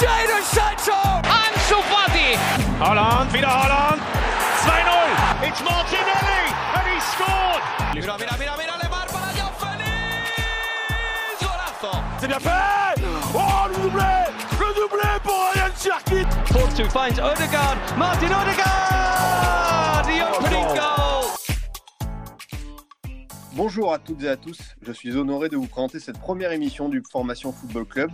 Jadon Sancho! Ansu Fati! Holland, wieder Holland! 2-0! It's Martinelli and he scored! Mira, mira, mira, mira, Lemar para João Félix! Golazo! C'est bien fait Oh, le doublé Le doublé pour Ryan Cherki Porto finds Odegaard. Martin Odegaard! The opening goal! Bonjour à toutes et à tous, je suis honoré de vous présenter cette première émission du Formation Football Club.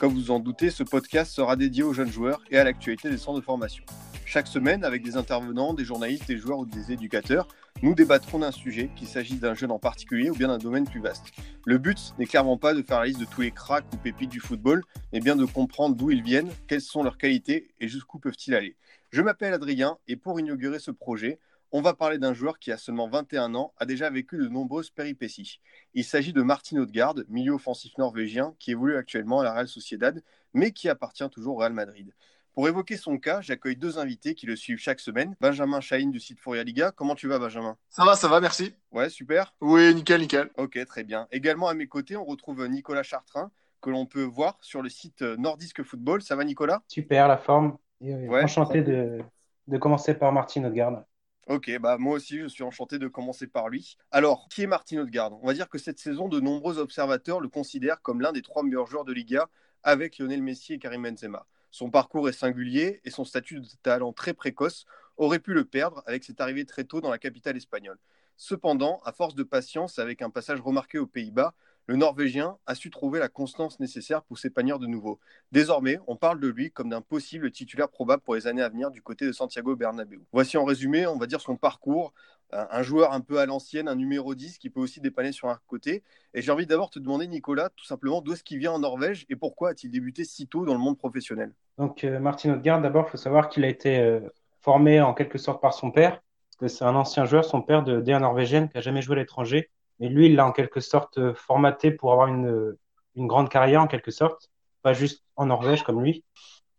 Comme vous en doutez, ce podcast sera dédié aux jeunes joueurs et à l'actualité des centres de formation. Chaque semaine, avec des intervenants, des journalistes, des joueurs ou des éducateurs, nous débattrons d'un sujet, qu'il s'agisse d'un jeune en particulier ou bien d'un domaine plus vaste. Le but n'est clairement pas de faire la liste de tous les cracks ou pépites du football, mais bien de comprendre d'où ils viennent, quelles sont leurs qualités et jusqu'où peuvent-ils aller. Je m'appelle Adrien et pour inaugurer ce projet, on va parler d'un joueur qui a seulement 21 ans, a déjà vécu de nombreuses péripéties. Il s'agit de Martin Odegaard, milieu offensif norvégien qui évolue actuellement à la Real Sociedad, mais qui appartient toujours au Real Madrid. Pour évoquer son cas, j'accueille deux invités qui le suivent chaque semaine. Benjamin Chahine du site Foria Liga. Comment tu vas, Benjamin? Ça va, ça va, merci. Ouais, super. Oui, nickel, nickel. Ok, très bien. Également à mes côtés, on retrouve Nicolas Chartrain, que l'on peut voir sur le site Nordisque Football. Ça va, Nicolas? Super, la forme. Et, euh, Ouais, enchanté de, de commencer par Martin Odegaard. Ok, bah moi aussi je suis enchanté de commencer par lui. Alors, qui est Martin Odegaard? On va dire que cette saison, de nombreux observateurs le considèrent comme l'un des trois meilleurs joueurs de Liga avec Lionel Messi et Karim Benzema. Son parcours est singulier et son statut de talent très précoce aurait pu le perdre avec cette arrivée très tôt dans la capitale espagnole. Cependant, à force de patience avec un passage remarqué aux Pays-Bas, le Norvégien a su trouver la constance nécessaire pour s'épanouir de nouveau. Désormais, on parle de lui comme d'un possible titulaire probable pour les années à venir du côté de Santiago Bernabéu. Voici en résumé, on va dire son parcours. Un joueur un peu à l'ancienne, un numéro 10 qui peut aussi dépanner sur un côté. Et j'ai envie d'abord te demander, Nicolas, tout simplement, d'où est-ce qu'il vient en Norvège et pourquoi a-t-il débuté si tôt dans le monde professionnel? Donc, euh, Martin Odegaard, d'abord, il faut savoir qu'il a été euh, formé en quelque sorte par son père, c'est un ancien joueur, son père de D1 norvégienne, qui a jamais joué à l'étranger. Mais lui, il l'a en quelque sorte euh, formaté pour avoir une, une grande carrière, en quelque sorte, pas juste en Norvège comme lui.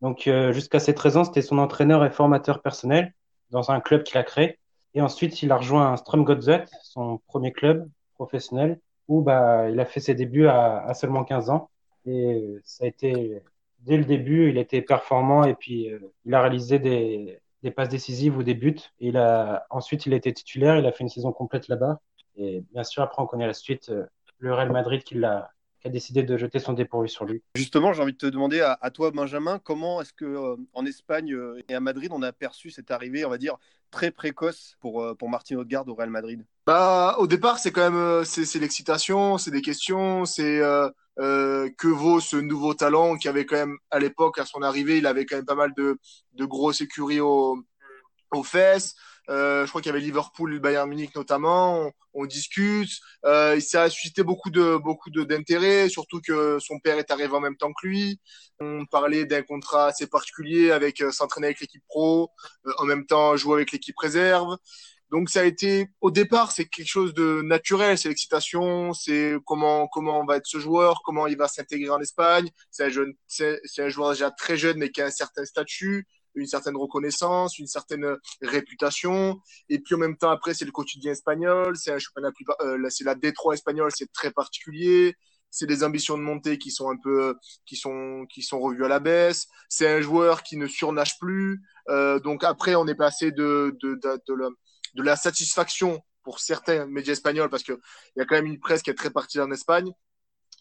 Donc, euh, jusqu'à ses 13 ans, c'était son entraîneur et formateur personnel dans un club qu'il a créé. Et ensuite, il a rejoint Strømgodset, son premier club professionnel, où bah, il a fait ses débuts à, à seulement 15 ans. Et euh, ça a été, dès le début, il était performant et puis euh, il a réalisé des, des passes décisives ou des buts. Et il a, ensuite, il a été titulaire, il a fait une saison complète là-bas. Et bien sûr, après, on connaît la suite, euh, le Real Madrid qui l'a, qui a décidé de jeter son dépourvu sur lui. Justement, j'ai envie de te demander à, à toi, Benjamin, comment est-ce que euh, en Espagne euh, et à Madrid, on a perçu cette arrivée, on va dire, très précoce pour, euh, pour Martin Odegaard au Real Madrid? Bah, au départ, c'est quand même euh, c'est c'est l'excitation, c'est des questions, c'est euh, euh, que vaut ce nouveau talent qui avait quand même à l'époque à son arrivée, il avait quand même pas mal de de grosses écuries au, aux fesses. Euh, je crois qu'il y avait Liverpool, Bayern Munich notamment. On, on discute. Euh, ça a suscité beaucoup de beaucoup d'intérêt, surtout que son père est arrivé en même temps que lui. On parlait d'un contrat assez particulier avec euh, s'entraîner avec l'équipe pro, euh, en même temps jouer avec l'équipe réserve. Donc ça a été au départ c'est quelque chose de naturel, c'est l'excitation, c'est comment comment va être ce joueur, comment il va s'intégrer en Espagne. C'est un jeune, c'est un joueur déjà très jeune mais qui a un certain statut, une certaine reconnaissance, une certaine réputation. Et puis en même temps après c'est le quotidien espagnol, c'est un championnat euh, c'est la D3 espagnole, c'est très particulier. C'est des ambitions de montée qui sont un peu, qui sont, qui sont revues à la baisse. C'est un joueur qui ne surnage plus. Euh, donc après, on est passé de, de, de, de, la, de la satisfaction pour certains médias espagnols, parce que il y a quand même une presse qui est très partisane en Espagne,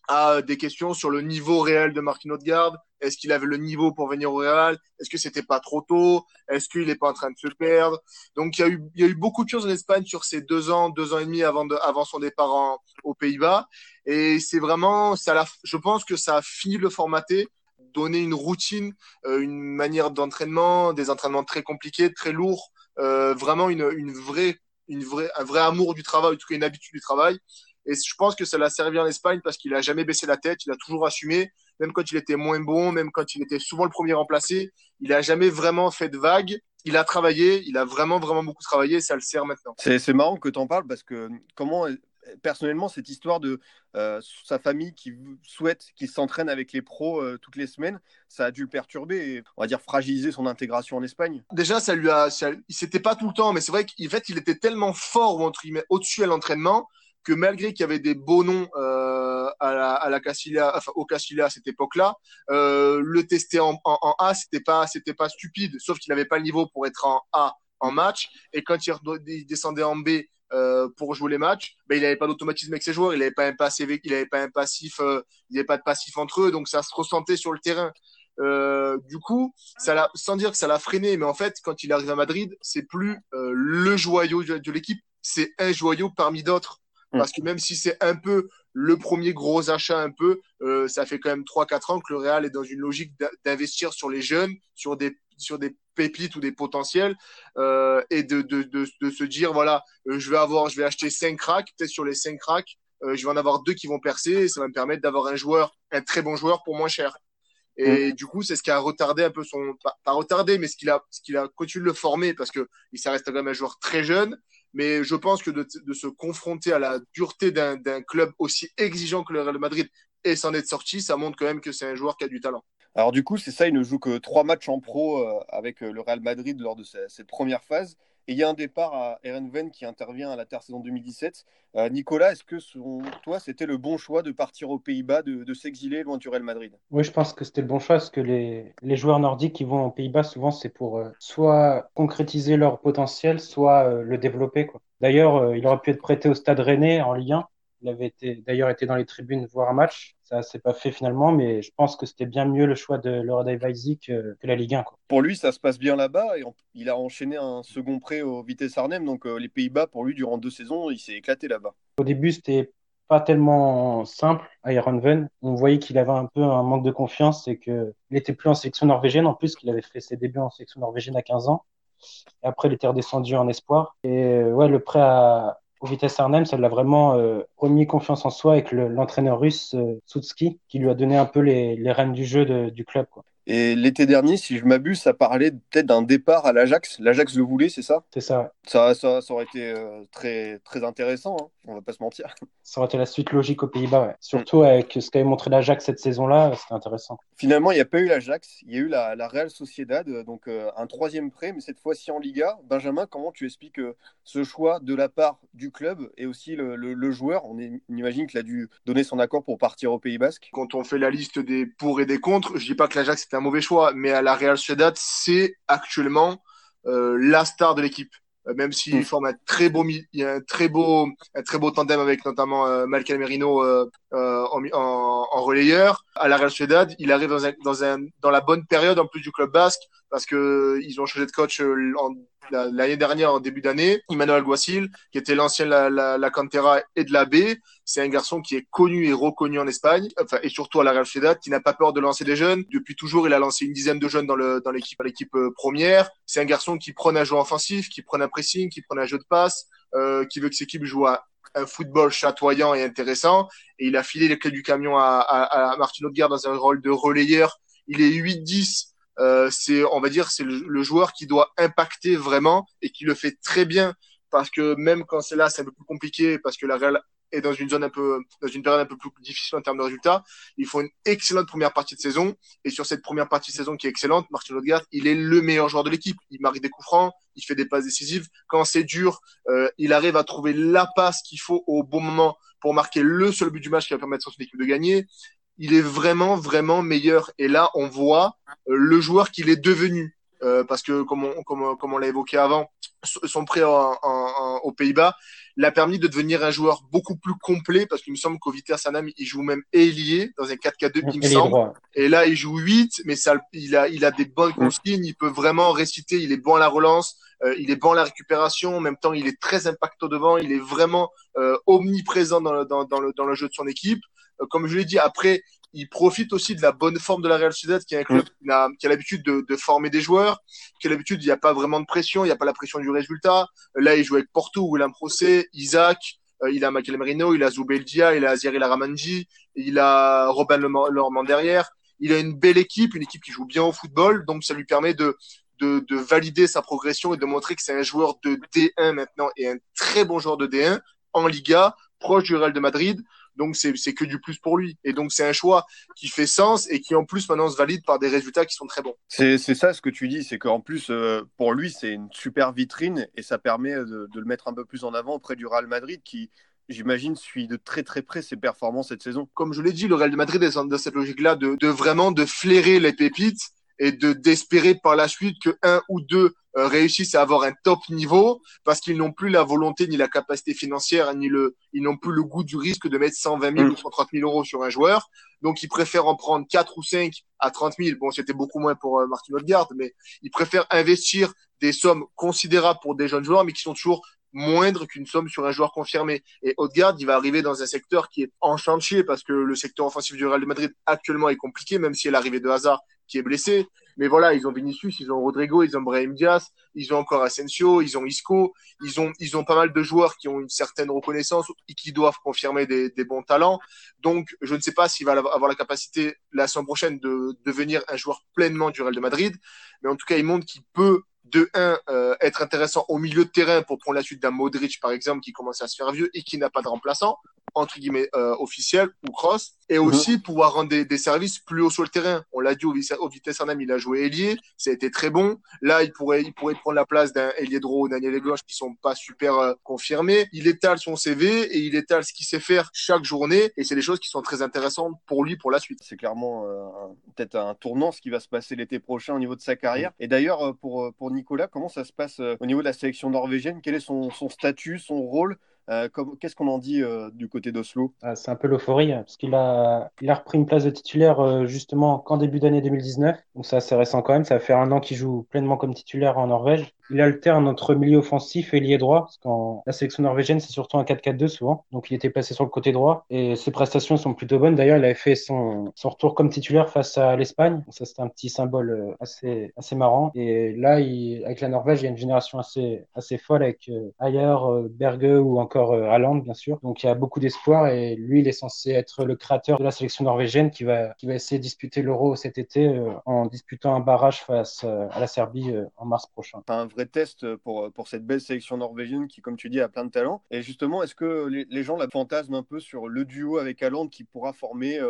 à des questions sur le niveau réel de Martin Odegaard. Est-ce qu'il avait le niveau pour venir au Real? Est-ce que c'était pas trop tôt? Est-ce qu'il n'est pas en train de se perdre? Donc il y a eu il y a eu beaucoup de choses en Espagne sur ces deux ans, deux ans et demi avant de, avant son départ en, aux Pays-Bas. Et c'est vraiment ça. l'a- Je pense que ça a fini de le formater, donner une routine, euh, une manière d'entraînement, des entraînements très compliqués, très lourds, euh, vraiment une, une vraie une vraie un vrai amour du travail, en tout cas une habitude du travail. Et je pense que ça l'a servi en Espagne parce qu'il a jamais baissé la tête, il a toujours assumé, même quand il était moins bon, même quand il était souvent le premier remplacé, il a jamais vraiment fait de vagues. Il a travaillé, il a vraiment vraiment beaucoup travaillé, et ça le sert maintenant. C'est marrant que tu en parles parce que comment, personnellement, cette histoire de euh, sa famille qui souhaite qu'il s'entraîne avec les pros euh, toutes les semaines, ça a dû le perturber et, on va dire, fragiliser son intégration en Espagne. Déjà, ça lui a, ça, il s'était pas tout le temps, mais c'est vrai qu'en fait, il était tellement fort au-dessus à l'entraînement que malgré qu'il y avait des beaux noms euh, à la, à la Castilla, enfin au Castilla à cette époque-là, euh, le tester en, en, en A, c'était pas, c'était pas stupide, sauf qu'il n'avait pas le niveau pour être en A en match. Et quand il descendait en B euh, pour jouer les matchs, ben, il n'avait pas d'automatisme avec ses joueurs, il n'avait pas un passif, il avait pas un il avait pas de passif entre eux, donc ça se ressentait sur le terrain. Euh, du coup, ça sans dire que ça l'a freiné, mais en fait, quand il arrive à Madrid, c'est plus euh, le joyau de l'équipe, c'est un joyau parmi d'autres. Mm. Parce que même si c'est un peu le premier gros achat, un peu, euh, ça fait quand même 3-4 ans que le Real est dans une logique d'investir sur les jeunes, sur des sur des pépites ou des potentiels euh, et de, de, de, de, se dire voilà euh, je vais avoir je vais acheter 5 cracks peut-être sur les 5 cracks euh, je vais en avoir deux qui vont percer et ça va me permettre d'avoir un joueur un très bon joueur pour moins cher et du coup c'est ce qui a retardé un peu son pas, pas retardé mais ce qu'il a ce qu'il a continué de le former parce que il ça reste quand même un joueur très jeune mais je pense que de, se confronter à la dureté d'un club aussi exigeant que le Real Madrid et s'en être sorti, ça montre quand même que c'est un joueur qui a du talent. Alors du coup, c'est ça, il ne joue que trois matchs en pro euh, avec le Real Madrid lors de cette première phase. Et il y a un départ à Erenven qui intervient à l'intersaison 2017. Euh, Nicolas, est-ce que selon toi, c'était le bon choix de partir aux Pays-Bas, de, s'exiler loin du Real Madrid? Oui, je pense que c'était le bon choix parce que les, joueurs nordiques qui vont aux Pays-Bas, souvent, c'est pour euh, soit concrétiser leur potentiel, soit euh, le développer. D'ailleurs, il aurait pu être prêté au Stade Rennais en Ligue 1. Il avait d'ailleurs été dans les tribunes voir un match. Ça s'est pas fait finalement, mais je pense que c'était bien mieux le choix de Laura Weisig que, que, la Ligue 1. Quoi. Pour lui, ça se passe bien là-bas. Et il a enchaîné un second prêt au Vitesse Arnhem. Donc euh, les Pays-Bas, pour lui, durant deux saisons, il s'est éclaté là-bas. Au début, c'était pas tellement simple à Ironven. On voyait qu'il avait un peu un manque de confiance et qu'il était plus en sélection norvégienne. En plus, qu'il avait fait ses débuts en sélection norvégienne à 15 ans. Après, il était redescendu en espoir. Et ouais, le prêt à, au Vitesse Arnhem, ça l'a vraiment euh, remis confiance en soi avec l'entraîneur le, russe euh, qui lui a donné un peu les, les rênes du jeu du club. Et l'été dernier, si je m'abuse, ça parlait peut-être d'un départ à l'Ajax. L'Ajax le voulait, c'est ça? C'est ça. ça. Ça, ça aurait été euh, très, très intéressant, hein. on va pas se mentir. Ça aurait été la suite logique aux Pays-Bas, ouais. Surtout avec ce qu'avait montré l'Ajax cette saison-là, c'était intéressant. Finalement, il n'y a pas eu l'Ajax, il y a eu la, la Real Sociedad, donc euh, un troisième prêt, mais cette fois-ci en Liga. Benjamin, comment tu expliques euh, ce choix de la part du club et aussi le, le, le joueur? On, est, on, imagine qu'il a dû donner son accord pour partir au Pays Basque. Quand on fait la liste des pour et des contre, je dis pas que l'Ajax c'était un mauvais choix, mais à la Real Sociedad, c'est actuellement euh, la star de l'équipe. Euh, même s'il mmh. forme un très beau, il y a un très beau, un très beau tandem avec notamment euh, Malcolm Merino euh, en, en, en, relayeur. À la Real Sociedad, il arrive dans, un, dans, un, dans la bonne période en plus du club basque parce que ils ont changé de coach en, l'année dernière en début d'année, Emmanuel Alguacil, qui était l'ancien la, la, la, Cantera et de la B, c'est un garçon qui est connu et reconnu en Espagne, enfin et surtout à la Real Sociedad, qui n'a pas peur de lancer des jeunes. Depuis toujours, il a lancé une dizaine de jeunes dans le dans l'équipe l'équipe première. C'est un garçon qui prend un jeu offensif, qui prend un pressing, qui prend un jeu de passe, euh, qui veut que ses équipes jouent à un football chatoyant et intéressant. Et il a filé les clés du camion à, à, à Martin Odegaard dans un rôle de relayeur. Il est 8-10 euh, c'est, on va dire, c'est le, le, joueur qui doit impacter vraiment et qui le fait très bien parce que même quand c'est là, c'est un peu plus compliqué parce que la Real est dans une zone un peu, dans une période un peu plus difficile en termes de résultats. Il faut une excellente première partie de saison et sur cette première partie de saison qui est excellente, Martin Odegaard, il est le meilleur joueur de l'équipe. Il marque des coups francs, il fait des passes décisives. Quand c'est dur, euh, il arrive à trouver la passe qu'il faut au bon moment pour marquer le seul but du match qui va permettre à son équipe de gagner il est vraiment, vraiment meilleur. Et là, on voit euh, le joueur qu'il est devenu. Euh, parce que, comme on, comme, comme on l'a évoqué avant, son prêt en, en, aux Pays-Bas l'a permis de devenir un joueur beaucoup plus complet, parce qu'il me semble qu'au Vitesse Sanam, il joue même ailier dans un 4-4-2, il me semble. Droit. Et là, il joue 8, mais ça, il, a, il a des bonnes consignes, il peut vraiment réciter, il est bon à la relance, euh, il est bon à la récupération, en même temps, il est très impactant devant, il est vraiment euh, omniprésent dans le, dans, dans, le, dans le jeu de son équipe comme je l'ai dit, après, il profite aussi de la bonne forme de la Real Sociedad, qui est un club qui a, qui a l'habitude de, de, former des joueurs, qui a l'habitude, il n'y a pas vraiment de pression, il n'y a pas la pression du résultat. Là, il joue avec Porto, William Procé, Isaac, euh, il a Michael Merino, il a Zubeldia, il a Azir Laramanji, il a Robin Lormand derrière. Il a une belle équipe, une équipe qui joue bien au football, donc ça lui permet de, de, de valider sa progression et de montrer que c'est un joueur de D1 maintenant et un très bon joueur de D1 en Liga, proche du Real de Madrid. Donc c'est que du plus pour lui. Et donc c'est un choix qui fait sens et qui en plus maintenant se valide par des résultats qui sont très bons. C'est ça ce que tu dis, c'est qu'en plus euh, pour lui c'est une super vitrine et ça permet de, de, le mettre un peu plus en avant auprès du Real Madrid qui j'imagine, suit de très très près ses performances cette saison. Comme je l'ai dit, le Real de Madrid est dans cette logique-là de, de vraiment de flairer les pépites et de d'espérer par la suite que un ou deux euh, réussissent à avoir un top niveau parce qu'ils n'ont plus la volonté ni la capacité financière ni le ils n'ont plus le goût du risque de mettre 120 000 ou 130 000 euros sur un joueur donc ils préfèrent en prendre 4 ou 5 à 30 000 bon c'était beaucoup moins pour euh, Martin Odegaard mais ils préfèrent investir des sommes considérables pour des jeunes joueurs mais qui sont toujours moindre qu'une somme sur un joueur confirmé. Et Odegaard, il va arriver dans un secteur qui est en chantier parce que le secteur offensif du Real de Madrid actuellement est compliqué, même si l'arrivée de Hazard qui est blessé. Mais voilà, ils ont Vinicius, ils ont Rodrigo, ils ont Brahim Diaz, ils ont encore Asensio, ils ont Isco, ils ont, ils ont pas mal de joueurs qui ont une certaine reconnaissance et qui doivent confirmer des, bons talents. Donc, je ne sais pas s'il va avoir la capacité la semaine prochaine de devenir un joueur pleinement du Real de Madrid. Mais en tout cas, il montre qu'il peut de un euh, être intéressant au milieu de terrain pour prendre la suite d'un Modric par exemple qui commence à se faire vieux et qui n'a pas de remplaçant entre guillemets euh, officiel ou cross et mhm. aussi pouvoir rendre des, des, services plus haut sur le terrain. On l'a dit au, au Vitesse Arnhem, il a joué ailier, ça a été très bon. Là, il pourrait il pourrait prendre la place d'un ailier droit ou Daniel gauche qui sont pas super euh, confirmés. Il étale son CV et il étale ce qu'il sait faire chaque journée et c'est des choses qui sont très intéressantes pour lui pour la suite. C'est clairement euh, peut-être un tournant ce qui va se passer l'été prochain au niveau de sa carrière. Et d'ailleurs euh, pour pour Nicolas, comment ça se passe au niveau de la sélection norvégienne? Quel est son, son statut, son rôle Qu'est-ce qu'on en dit euh, du côté d'Oslo? Ah, C'est un peu l'euphorie, hein, parce qu'il a, il a repris une place de titulaire euh, justement qu'en début d'année 2019. Donc c'est assez récent quand même. Ça faire un an qu'il joue pleinement comme titulaire en Norvège. Il alterne entre milieu offensif et lié droit, parce qu'en la sélection norvégienne, c'est surtout un 4-4-2 souvent. Donc il était placé sur le côté droit et ses prestations sont plutôt bonnes. D'ailleurs, il avait fait son, son retour comme titulaire face à l'Espagne. Ça, c'était un petit symbole assez, assez marrant. Et là, il, avec la Norvège, il y a une génération assez, assez folle avec euh, Ayer, Berge ou encore encore bien sûr. Donc il y a beaucoup d'espoir et lui, il est censé être le créateur de la sélection norvégienne qui va, qui va essayer de disputer l'Euro cet été euh, en disputant un barrage face euh, à la Serbie euh, en mars prochain. Test pour, pour cette belle sélection norvégienne qui, comme tu dis, a plein de talent. Et justement, est-ce que les, gens la fantasment un peu sur le duo avec Haaland qui pourra former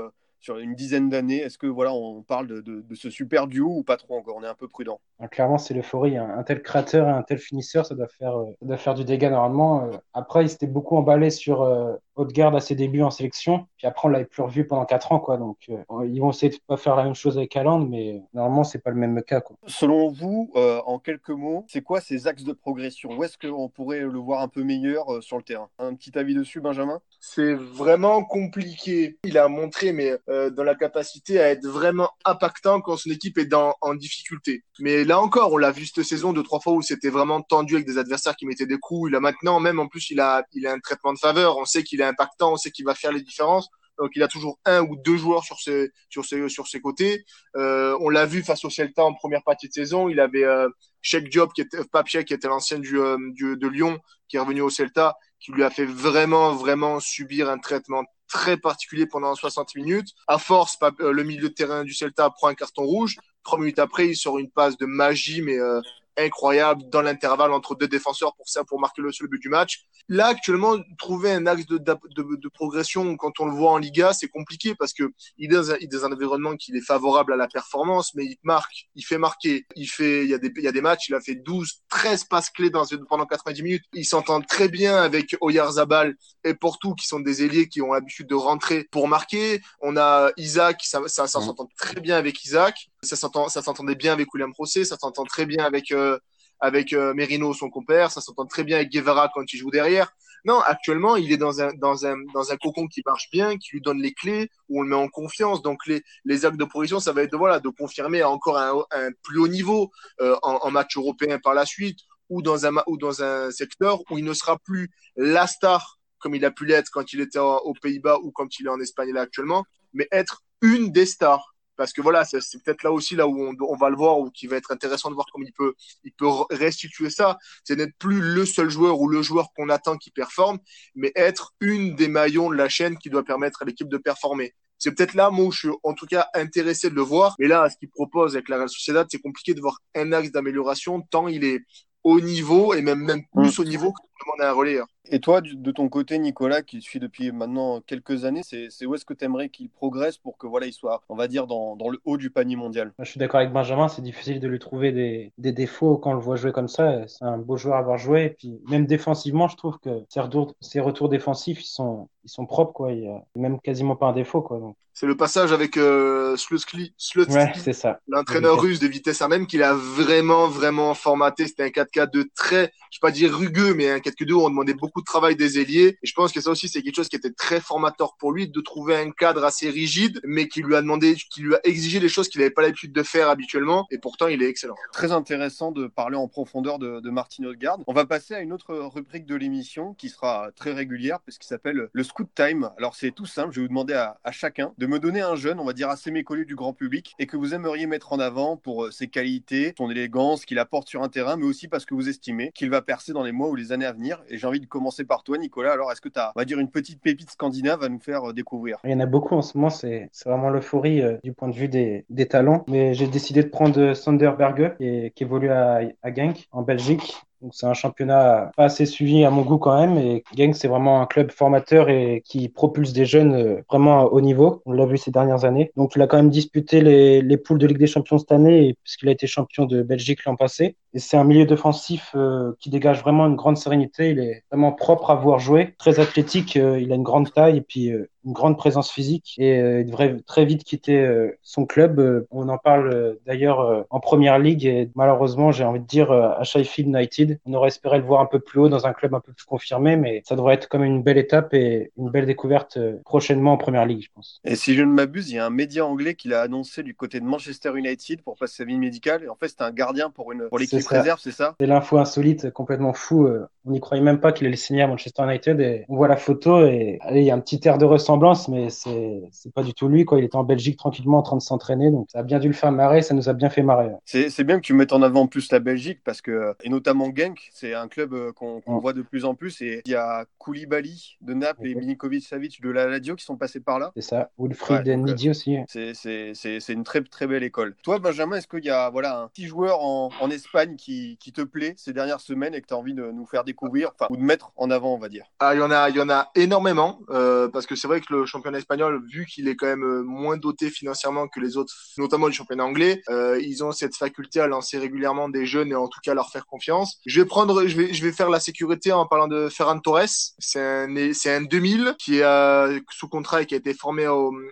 sur une dizaine d'années Est-ce que voilà, on parle de, de, ce super duo ou pas trop encore? On est un peu prudent. Ah, clairement, c'est l'euphorie. Un, un, tel créateur et un tel finisseur, ça doit faire, euh, ça doit faire du dégât normalement. Euh, après, il s'était beaucoup emballé sur euh, Haute-Garde à ses débuts en sélection. Puis après, on l'avait plus revu pendant 4 ans. Quoi. Donc, ils vont essayer de pas faire la même chose avec Haaland, mais normalement, c'est pas le même cas. Quoi. Selon vous, en quelques mots, c'est quoi ces axes de progression? Où est-ce qu'on pourrait le voir un peu meilleur sur le terrain? Un petit avis dessus, Benjamin? C'est vraiment compliqué. Il a montré, mais dans la capacité à être vraiment impactant quand son équipe est dans, en difficulté. Mais là encore, on l'a vu cette saison deux, trois fois où c'était vraiment tendu avec des adversaires qui mettaient des coups. Il a maintenant, même en plus, il a, il a un traitement de faveur. On sait qu'il est impactant, on sait qu'il va faire les différences. Donc il a toujours un ou deux joueurs sur ses sur ses sur ses côtés. Euh, on l'a vu face au Celta en première partie de saison. Il avait euh, Sheikh Job qui était Papier qui était l'ancien du, euh, du, de Lyon qui est revenu au Celta qui lui a fait vraiment vraiment subir un traitement très particulier pendant 60 minutes. À force, euh, le milieu de terrain du Celta prend un carton rouge. Trois minutes après, il sort une passe de magie, mais euh, incroyable dans l'intervalle entre deux défenseurs pour ça, pour marquer le seul but du match. Là, actuellement, trouver un axe de, de, de, progression quand on le voit en Liga, c'est compliqué parce que il est, dans un, il est dans un environnement qui est favorable à la performance, mais il marque, il fait marquer, il fait, il y a des, il y a des matchs, il a fait 12, 13 passes clés dans, pendant 90 minutes. Il s'entend très bien avec Oyarzabal et Porto, qui sont des ailiers qui ont l'habitude de rentrer pour marquer. On a Isaac, ça, ça, ça s'entend très bien avec Isaac. Ça s'entend, ça s'entendait bien avec William Procé, ça s'entend très bien avec euh, avec euh, Merino, son compère, ça s'entend très bien avec Guevara quand il joue derrière. Non, actuellement, il est dans un dans un dans un cocon qui marche bien, qui lui donne les clés, où on le met en confiance. Donc les les actes de progression, ça va être de voilà de confirmer encore un, un plus haut niveau euh, en, en match européen par la suite, ou dans un ou dans un secteur où il ne sera plus la star comme il a pu l'être quand il était aux Pays-Bas ou quand il est en Espagne là actuellement, mais être une des stars parce que voilà, c'est peut-être là aussi là où on, on, va le voir ou qui va être intéressant de voir comment il peut, il peut restituer ça. C'est n'être plus le seul joueur ou le joueur qu'on attend qui performe, mais être une des maillons de la chaîne qui doit permettre à l'équipe de performer. C'est peut-être là, moi, où je suis en tout cas intéressé de le voir. Mais là, ce qu'il propose avec la Real c'est compliqué de voir un axe d'amélioration tant il est au niveau et même, même plus au niveau demander un relayeur. Et toi, de ton côté, Nicolas, qui suit depuis maintenant quelques années, c'est où est-ce que tu aimerais qu'il progresse pour que voilà, il soit, on va dire, dans, dans le haut du panier mondial? Je suis d'accord avec Benjamin, c'est difficile de lui trouver des, des, défauts quand on le voit jouer comme ça. C'est un beau joueur à avoir joué. Et puis même défensivement, je trouve que ses retours, ses retours défensifs, ils sont, ils sont propres, quoi. Il y a même quasiment pas un défaut, quoi. Donc. C'est le passage avec euh, Slutsky, ouais, c'est ça. l'entraîneur russe de vitesse à même, qu'il a vraiment, vraiment formaté. C'était un 4K2 très, je vais pas dire rugueux, mais un 4K2 où on demandait beaucoup de travail des ailiers. Et je pense que ça aussi, c'est quelque chose qui était très formateur pour lui, de trouver un cadre assez rigide, mais qui lui a demandé, qui lui a exigé des choses qu'il n'avait pas l'habitude de faire habituellement. Et pourtant, il est excellent. Très intéressant de parler en profondeur de, de Martin Odegaard. On va passer à une autre rubrique de l'émission qui sera très régulière, parce qu'il s'appelle le Scoot Time. Alors, c'est tout simple. Je vais vous demander à, à, chacun de me donner un jeune, on va dire assez méconnu du grand public, et que vous aimeriez mettre en avant pour euh, ses qualités, son élégance, qu'il apporte sur un terrain, mais aussi parce que vous estimez qu'il va percer dans les mois ou les années à venir. Et j'ai envie de commencer par toi, Nicolas. Alors, est-ce que tu as, on va dire, une petite pépite scandinave à nous faire euh, découvrir? Il y en a beaucoup en ce moment, c'est vraiment l'euphorie euh, du point de vue des, talents. Mais j'ai décidé de prendre Sander Berge, qui, évolue à, à en Belgique. Donc c'est un championnat pas assez suivi à mon goût quand même. Et Genk, c'est vraiment un club formateur et qui propulse des jeunes euh, vraiment à haut niveau. On l'a vu ces dernières années. Donc il a quand même disputé les, les poules de Ligue des Champions cette année puisqu'il a été champion de Belgique l'an passé. Et c'est un milieu défensif euh, qui dégage vraiment une grande sérénité. Il est vraiment propre à voir jouer, très athlétique. Euh, il a une grande taille et puis une grande présence physique. Et il devrait très vite quitter son club. on en parle d'ailleurs en première ligue. Et malheureusement, j'ai envie de dire à Sheffield United, on aurait espéré le voir un peu plus haut dans un club un peu plus confirmé, mais ça devrait être comme une belle étape et une belle découverte prochainement en première ligue, je pense. Et si je ne m'abuse, il y a un média anglais qui l'a annoncé du côté de Manchester United pour passer sa vie médicale. Et en fait, c'était un gardien pour une pour l'équipe réserve, c'est ça? C'est l'info insolite, complètement fou. On n'y croyait même pas qu'il allait signer à Manchester United. Et on voit la photo et allez, il y a un petit air de ressemblance, mais c'est c'est pas du tout lui. Quoi. Il était en Belgique tranquillement en train de s'entraîner, donc ça a bien dû le faire marrer. Ça nous a bien fait marrer. C'est bien que tu mettes en avant plus la Belgique parce que et notamment Genk, c'est un club euh, qu'on qu voit de plus en plus. Et il y a Koulibaly de Naples et Milinkovic Savic de la Lazio qui sont passés par là. C'est ça. Wilfried ouais, Nidi euh, aussi. C'est une très très belle école. Toi, Benjamin, est-ce qu'il y a voilà un petit joueur en, en Espagne qui qui te plaît ces dernières semaines et que tu as envie de nous faire découvrir, enfin, ou de mettre en avant, on va dire? Ah, il y en a, il y en a énormément, euh, parce que c'est vrai que le championnat espagnol, vu qu'il est quand même euh, moins doté financièrement que les autres, notamment le championnat anglais, euh, ils ont cette faculté à lancer régulièrement des jeunes et en tout cas leur faire confiance. Je vais prendre, je vais, je vais faire la sécurité en parlant de Ferran Torres. C'est un, c'est un 2000 qui est sous contrat et qui a été formé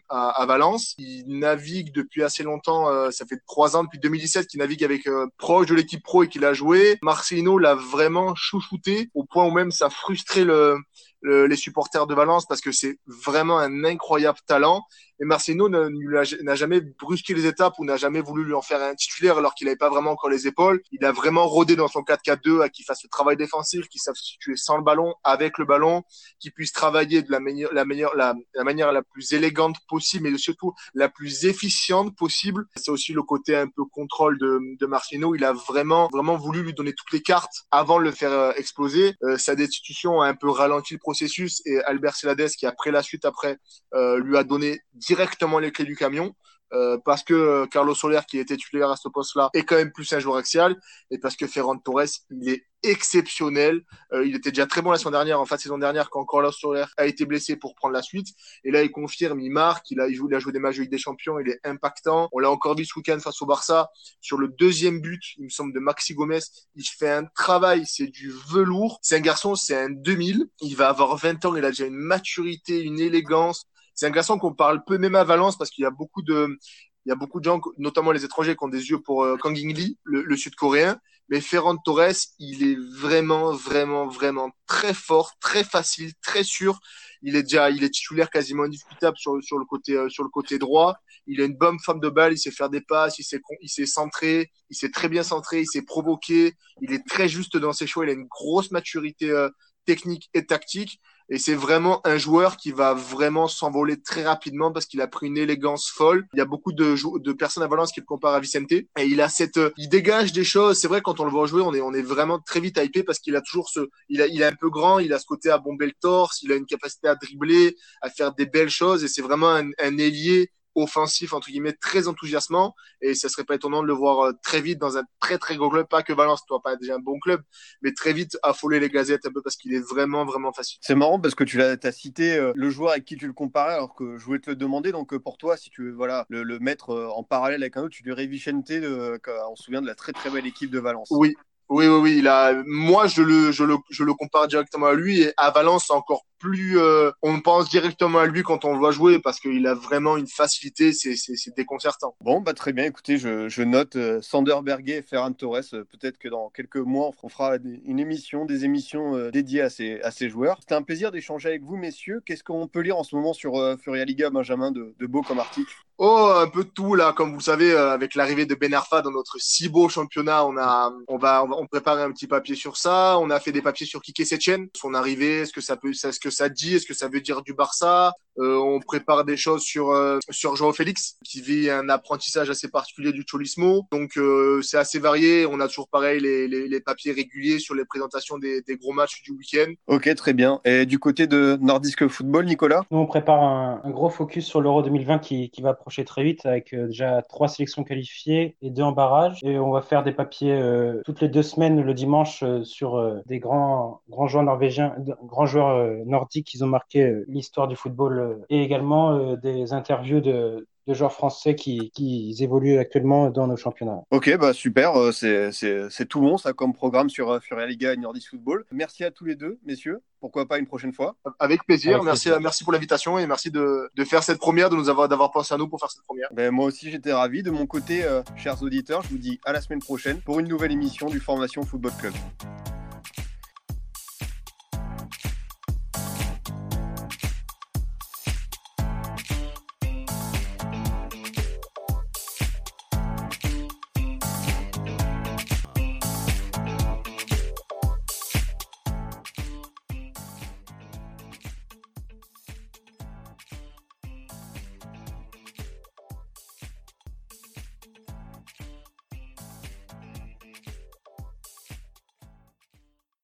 à, Valence. Il navigue depuis assez longtemps, euh, ça fait trois ans depuis 2017 qu'il navigue avec proche de l'équipe pro et qu'il a joué. Marcelino l'a vraiment chouchouté au point où même ça frustrait le, les supporters de Valence parce que c'est vraiment un incroyable talent. Et Marcino n'a jamais brusqué les étapes ou n'a jamais voulu lui en faire un titulaire alors qu'il n'avait pas vraiment encore les épaules. Il a vraiment rodé dans son 4-4-2 à qu'il fasse le travail défensif, qu'il sache situer sans le ballon, avec le ballon, qu'il puisse travailler de la meilleure, la meilleure, la, la, manière la plus élégante possible, mais surtout la plus efficiente possible. C'est aussi le côté un peu contrôle de, de. Il a vraiment, vraiment voulu lui donner toutes les cartes avant de le faire euh, exploser. Euh, sa destitution a un peu ralenti le processus et Albert Celades, qui après la suite après, euh, lui a donné directement les clés du camion. Euh, parce que Carlos Soler, qui était titulaire à ce poste-là, est quand même plus un joueur axial, et parce que Ferran Torres, il est exceptionnel. Euh, il était déjà très bon la saison dernière, en fin de saison dernière, quand Carlos Soler a été blessé pour prendre la suite. Et là, il confirme, il marque, il a, il joue, il a joué des matchs de Ligue des Champions, il est impactant. On l'a encore vu ce week-end face au Barça. Sur le deuxième but, il me semble, de Maxi Gomez, il fait un travail, c'est du velours. C'est un garçon, c'est un 2000. Il va avoir 20 ans, il a déjà une maturité, une élégance. C'est un garçon qu'on parle peu même à Valence parce qu'il y a beaucoup de, il y a beaucoup de gens, notamment les étrangers, qui ont des yeux pour euh, Kang In Lee, le, le sud-coréen. Mais Ferran Torres, il est vraiment, vraiment, vraiment très fort, très facile, très sûr. Il est déjà, il est titulaire quasiment indiscutable sur, sur le côté, euh, sur le côté droit. Il a une bonne femme de balle, il sait faire des passes, il sait, il sait centrer, il sait très bien centrer, il sait provoquer. Il est très juste dans ses choix, il a une grosse maturité euh, technique et tactique. Et c'est vraiment un joueur qui va vraiment s'envoler très rapidement parce qu'il a pris une élégance folle. Il y a beaucoup de, de personnes à Valence qui le comparent à Vicente. Et il a cette, il dégage des choses. C'est vrai, quand on le voit jouer, on est, on est vraiment très vite hypé parce qu'il a toujours ce, il a, il est un peu grand, il a ce côté à bomber le torse, il a une capacité à dribbler, à faire des belles choses et c'est vraiment un, un ailier offensif entre guillemets très enthousiasmant et ça serait pas étonnant de le voir euh, très vite dans un très très gros club, pas que Valence, toi pas déjà un bon club, mais très vite affoler les gazettes un peu parce qu'il est vraiment vraiment facile. C'est marrant parce que tu l'as as cité euh, le joueur avec qui tu le comparais alors que je voulais te le demander donc euh, pour toi si tu veux voilà le, le mettre en parallèle avec un autre tu dirais Vicente on se souvient de la très très belle équipe de Valence. Oui, oui, oui, oui. Il a, moi, je le, je le, je le compare directement à lui et à Valence, encore plus, euh, on pense directement à lui quand on le voit jouer parce qu'il a vraiment une facilité, c'est, c'est, c'est déconcertant. Bon, bah très bien. Écoutez, je, je note euh, Sander Berger et Ferran Torres. Euh, peut-être que dans quelques mois, on fera des, une émission, des émissions dédiées à ces, à ces joueurs. C'était un plaisir d'échanger avec vous, messieurs. Qu'est-ce qu'on peut lire en ce moment sur Furia Liga, Benjamin, de, de beau comme article? Oh, un peu de tout là, comme vous savez, avec l'arrivée de Ben Arfa dans notre si beau championnat, on a, on va, on, va, on prépare un petit papier sur ça. On a fait des papiers sur Kike Setien, son arrivée, est-ce que ça peut, est-ce que ça dit, est-ce que ça veut dire du Barça? Euh, on prépare des choses sur euh, sur Joao Félix, qui vit un apprentissage assez particulier du Cholismo. Donc euh, c'est assez varié. On a toujours pareil les, les, les, papiers réguliers sur les présentations des, des gros matchs du week-end. Ok, très bien. Et du côté de Nordisk Football, Nicolas? Nous, on prépare un, un gros focus sur l'Euro 2020 qui, qui va approcher très vite avec euh, déjà trois sélections qualifiées et deux en barrage. Et on va faire des papiers euh, toutes les deux semaines le dimanche euh, sur euh, des grands, grands joueurs norvégiens, grands joueurs euh, nordiques qui ont marqué euh, l'histoire du football et également des interviews de, de joueurs français qui, qui évoluent actuellement dans nos championnats. Ok, bah super, c'est tout bon ça comme programme sur Furia Liga et Nordisk Football. Merci à tous les deux, messieurs. Pourquoi pas une prochaine fois? Avec plaisir. Avec merci, plaisir. merci pour l'invitation et merci de, de, faire cette première, de nous avoir d'avoir pensé à nous pour faire cette première. Ben, moi aussi, j'étais ravi. De mon côté, euh, chers auditeurs, je vous dis à la semaine prochaine pour une nouvelle émission du Formation Football Club.